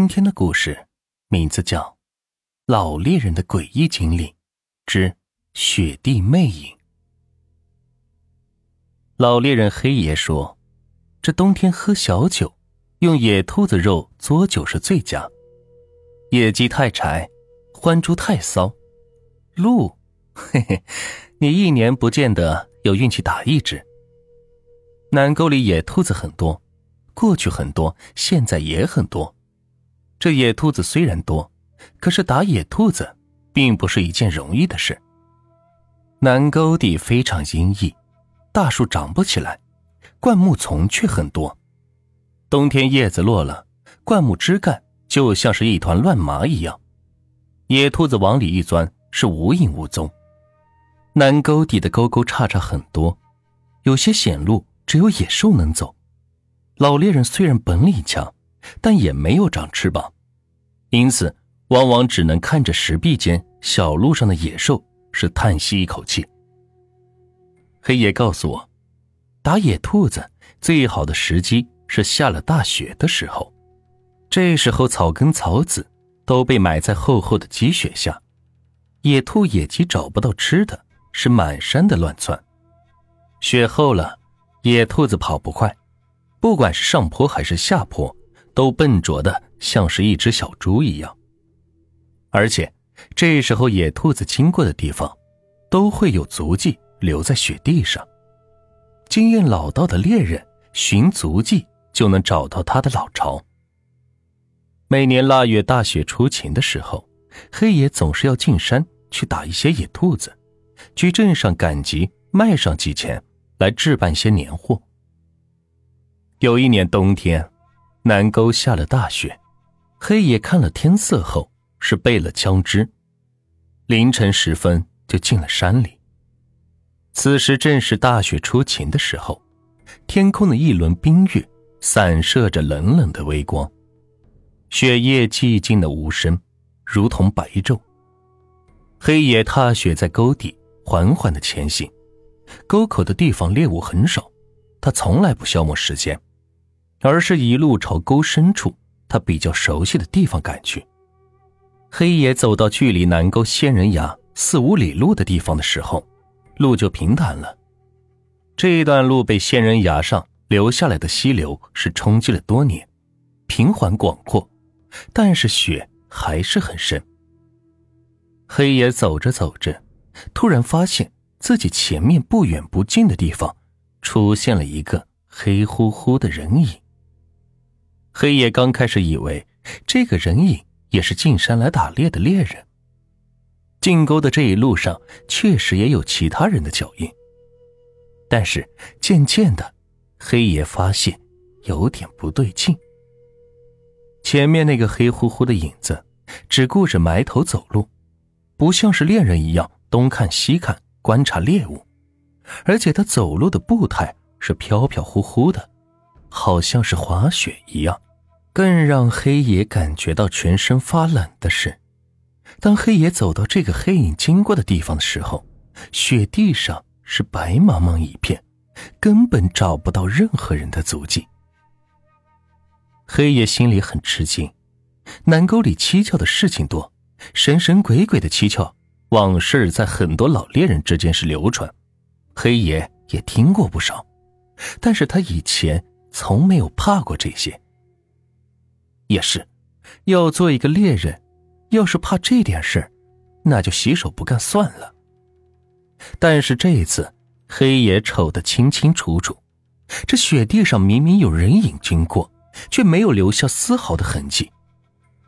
今天的故事名字叫《老猎人的诡异经历之雪地魅影》。老猎人黑爷说：“这冬天喝小酒，用野兔子肉做酒是最佳。野鸡太柴，獾猪太骚，鹿，嘿嘿，你一年不见得有运气打一只。南沟里野兔子很多，过去很多，现在也很多。”这野兔子虽然多，可是打野兔子并不是一件容易的事。南沟底非常阴翳，大树长不起来，灌木丛却很多。冬天叶子落了，灌木枝干就像是一团乱麻一样，野兔子往里一钻是无影无踪。南沟底的沟沟叉叉很多，有些险路只有野兽能走。老猎人虽然本领强。但也没有长翅膀，因此往往只能看着石壁间小路上的野兽，是叹息一口气。黑爷告诉我，打野兔子最好的时机是下了大雪的时候，这时候草根草籽都被埋在厚厚的积雪下，野兔野鸡找不到吃的，是满山的乱窜。雪厚了，野兔子跑不快，不管是上坡还是下坡。都笨拙的像是一只小猪一样，而且这时候野兔子经过的地方，都会有足迹留在雪地上。经验老道的猎人寻足迹就能找到他的老巢。每年腊月大雪初晴的时候，黑爷总是要进山去打一些野兔子，去镇上赶集卖上几钱，来置办些年货。有一年冬天。南沟下了大雪，黑爷看了天色后是备了枪支，凌晨时分就进了山里。此时正是大雪初晴的时候，天空的一轮冰月散射着冷冷的微光，雪夜寂静的无声，如同白昼。黑爷踏雪在沟底缓缓的前行，沟口的地方猎物很少，他从来不消磨时间。而是一路朝沟深处他比较熟悉的地方赶去。黑爷走到距离南沟仙人崖四五里路的地方的时候，路就平坦了。这一段路被仙人崖上流下来的溪流是冲击了多年，平缓广阔，但是雪还是很深。黑爷走着走着，突然发现自己前面不远不近的地方出现了一个黑乎乎的人影。黑爷刚开始以为这个人影也是进山来打猎的猎人。进沟的这一路上确实也有其他人的脚印，但是渐渐的，黑爷发现有点不对劲。前面那个黑乎乎的影子只顾着埋头走路，不像是猎人一样东看西看观察猎物，而且他走路的步态是飘飘忽忽的。好像是滑雪一样，更让黑爷感觉到全身发冷的是，当黑爷走到这个黑影经过的地方的时候，雪地上是白茫茫一片，根本找不到任何人的足迹。黑爷心里很吃惊，南沟里蹊跷的事情多，神神鬼鬼的蹊跷往事在很多老猎人之间是流传，黑爷也听过不少，但是他以前。从没有怕过这些。也是，要做一个猎人，要是怕这点事那就洗手不干算了。但是这一次，黑爷瞅得清清楚楚，这雪地上明明有人影经过，却没有留下丝毫的痕迹。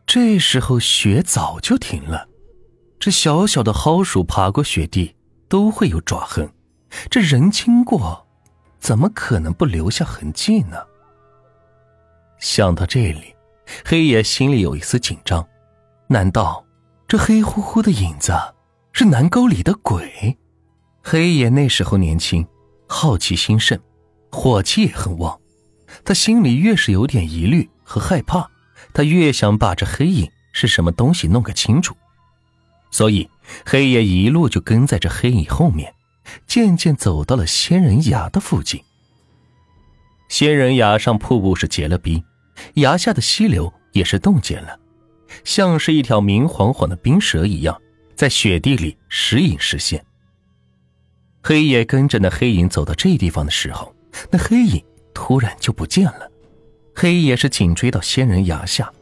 这时候雪早就停了，这小小的蒿鼠爬过雪地都会有爪痕，这人经过。怎么可能不留下痕迹呢？想到这里，黑爷心里有一丝紧张。难道这黑乎乎的影子是南沟里的鬼？黑爷那时候年轻，好奇心盛，火气也很旺。他心里越是有点疑虑和害怕，他越想把这黑影是什么东西弄个清楚。所以，黑爷一路就跟在这黑影后面。渐渐走到了仙人崖的附近。仙人崖上瀑布是结了冰，崖下的溪流也是冻结了，像是一条明晃晃的冰蛇一样，在雪地里时隐时现。黑爷跟着那黑影走到这地方的时候，那黑影突然就不见了。黑爷是紧追到仙人崖下，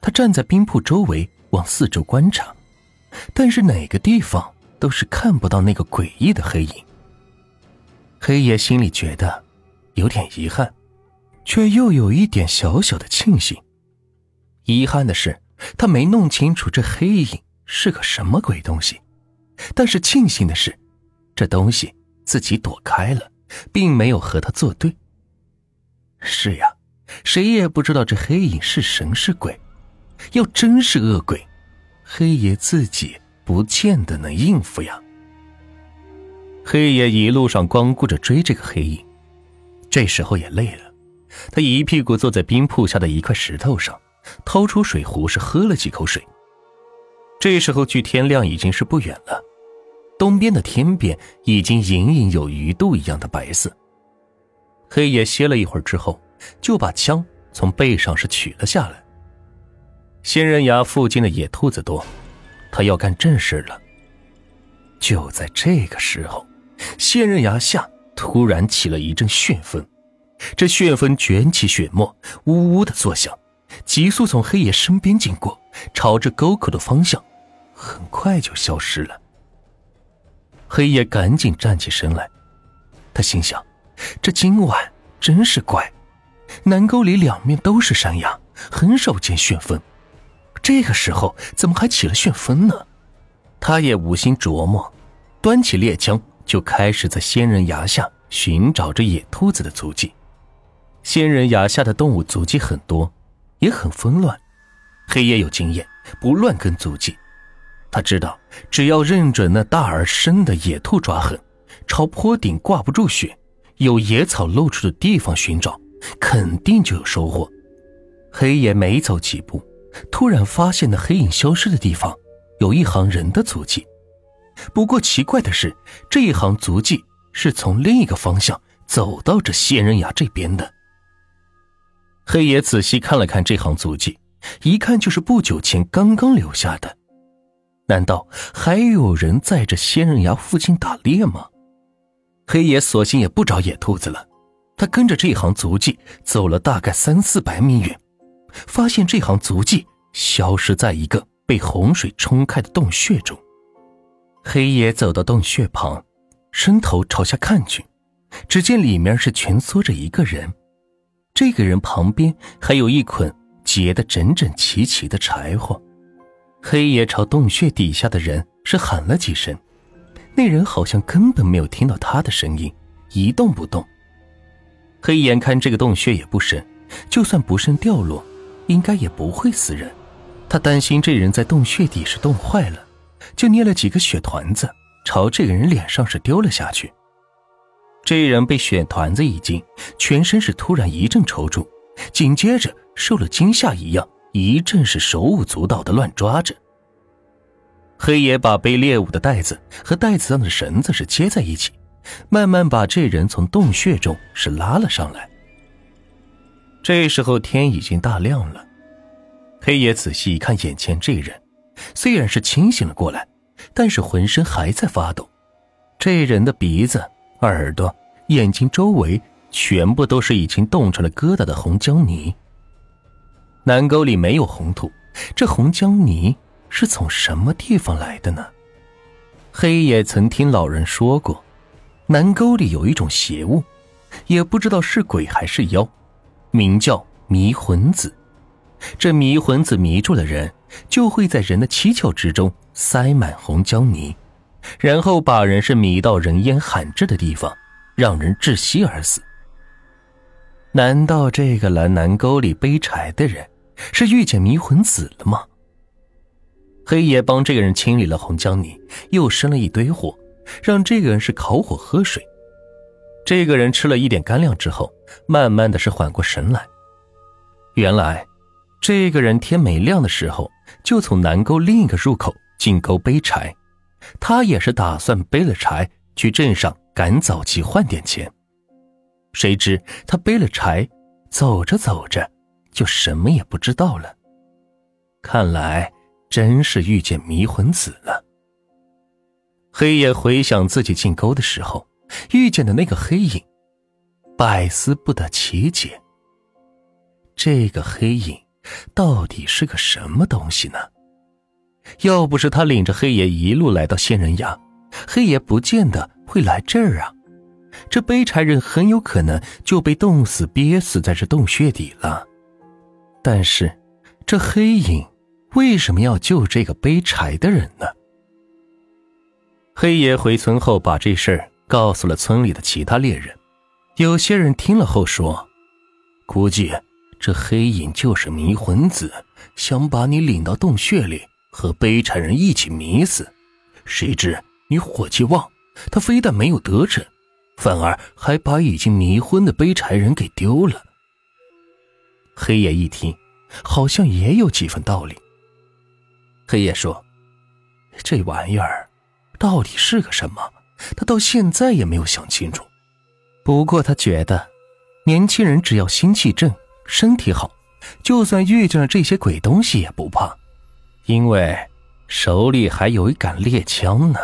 他站在冰铺周围往四周观察，但是哪个地方都是看不到那个诡异的黑影。黑爷心里觉得有点遗憾，却又有一点小小的庆幸。遗憾的是，他没弄清楚这黑影是个什么鬼东西；但是庆幸的是，这东西自己躲开了，并没有和他作对。是呀。谁也不知道这黑影是神是鬼，要真是恶鬼，黑爷自己不见得能应付呀。黑爷一路上光顾着追这个黑影，这时候也累了，他一屁股坐在冰铺下的一块石头上，掏出水壶是喝了几口水。这时候距天亮已经是不远了，东边的天边已经隐隐有鱼肚一样的白色。黑爷歇了一会儿之后。就把枪从背上是取了下来。仙人崖附近的野兔子多，他要干正事了。就在这个时候，仙人崖下突然起了一阵旋风，这旋风卷起雪沫，呜呜的作响，急速从黑夜身边经过，朝着沟口的方向，很快就消失了。黑夜赶紧站起身来，他心想：这今晚真是怪。南沟里两面都是山崖，很少见旋风。这个时候怎么还起了旋风呢？他也无心琢磨，端起猎枪就开始在仙人崖下寻找着野兔子的足迹。仙人崖下的动物足迹很多，也很纷乱。黑夜有经验，不乱跟足迹。他知道，只要认准那大而深的野兔抓痕，朝坡顶挂不住雪、有野草露出的地方寻找。肯定就有收获。黑爷没走几步，突然发现那黑影消失的地方有一行人的足迹。不过奇怪的是，这一行足迹是从另一个方向走到这仙人崖这边的。黑爷仔细看了看这行足迹，一看就是不久前刚刚留下的。难道还有人在这仙人崖附近打猎吗？黑爷索性也不找野兔子了。他跟着这行足迹走了大概三四百米远，发现这行足迹消失在一个被洪水冲开的洞穴中。黑爷走到洞穴旁，伸头朝下看去，只见里面是蜷缩着一个人，这个人旁边还有一捆结得整整齐齐的柴火。黑爷朝洞穴底下的人是喊了几声，那人好像根本没有听到他的声音，一动不动。黑眼看这个洞穴也不深，就算不慎掉落，应该也不会死人。他担心这人在洞穴底是冻坏了，就捏了几个雪团子，朝这个人脸上是丢了下去。这人被雪团子一惊，全身是突然一阵抽搐，紧接着受了惊吓一样，一阵是手舞足蹈的乱抓着。黑爷把背猎物的袋子和袋子上的绳子是接在一起。慢慢把这人从洞穴中是拉了上来。这时候天已经大亮了，黑爷仔细一看，眼前这人虽然是清醒了过来，但是浑身还在发抖。这人的鼻子、耳朵、眼睛周围全部都是已经冻成了疙瘩的红浆泥。南沟里没有红土，这红浆泥是从什么地方来的呢？黑爷曾听老人说过。南沟里有一种邪物，也不知道是鬼还是妖，名叫迷魂子。这迷魂子迷住了人，就会在人的七窍之中塞满红胶泥，然后把人是迷到人烟罕至的地方，让人窒息而死。难道这个来南沟里背柴的人是遇见迷魂子了吗？黑爷帮这个人清理了红浆泥，又生了一堆火。让这个人是烤火喝水，这个人吃了一点干粮之后，慢慢的是缓过神来。原来，这个人天没亮的时候就从南沟另一个入口进沟背柴，他也是打算背了柴去镇上赶早集换点钱。谁知他背了柴，走着走着就什么也不知道了。看来真是遇见迷魂子了。黑夜回想自己进沟的时候遇见的那个黑影，百思不得其解。这个黑影到底是个什么东西呢？要不是他领着黑爷一路来到仙人崖，黑爷不见得会来这儿啊。这背柴人很有可能就被冻死、憋死在这洞穴底了。但是，这黑影为什么要救这个背柴的人呢？黑爷回村后，把这事儿告诉了村里的其他猎人。有些人听了后说：“估计这黑影就是迷魂子，想把你领到洞穴里和背柴人一起迷死。谁知你火气旺，他非但没有得逞。”反而还把已经迷昏的背柴人给丢了。黑夜一听，好像也有几分道理。黑夜说：“这玩意儿到底是个什么？他到现在也没有想清楚。不过他觉得，年轻人只要心气正、身体好，就算遇见了这些鬼东西也不怕，因为手里还有一杆猎枪呢。”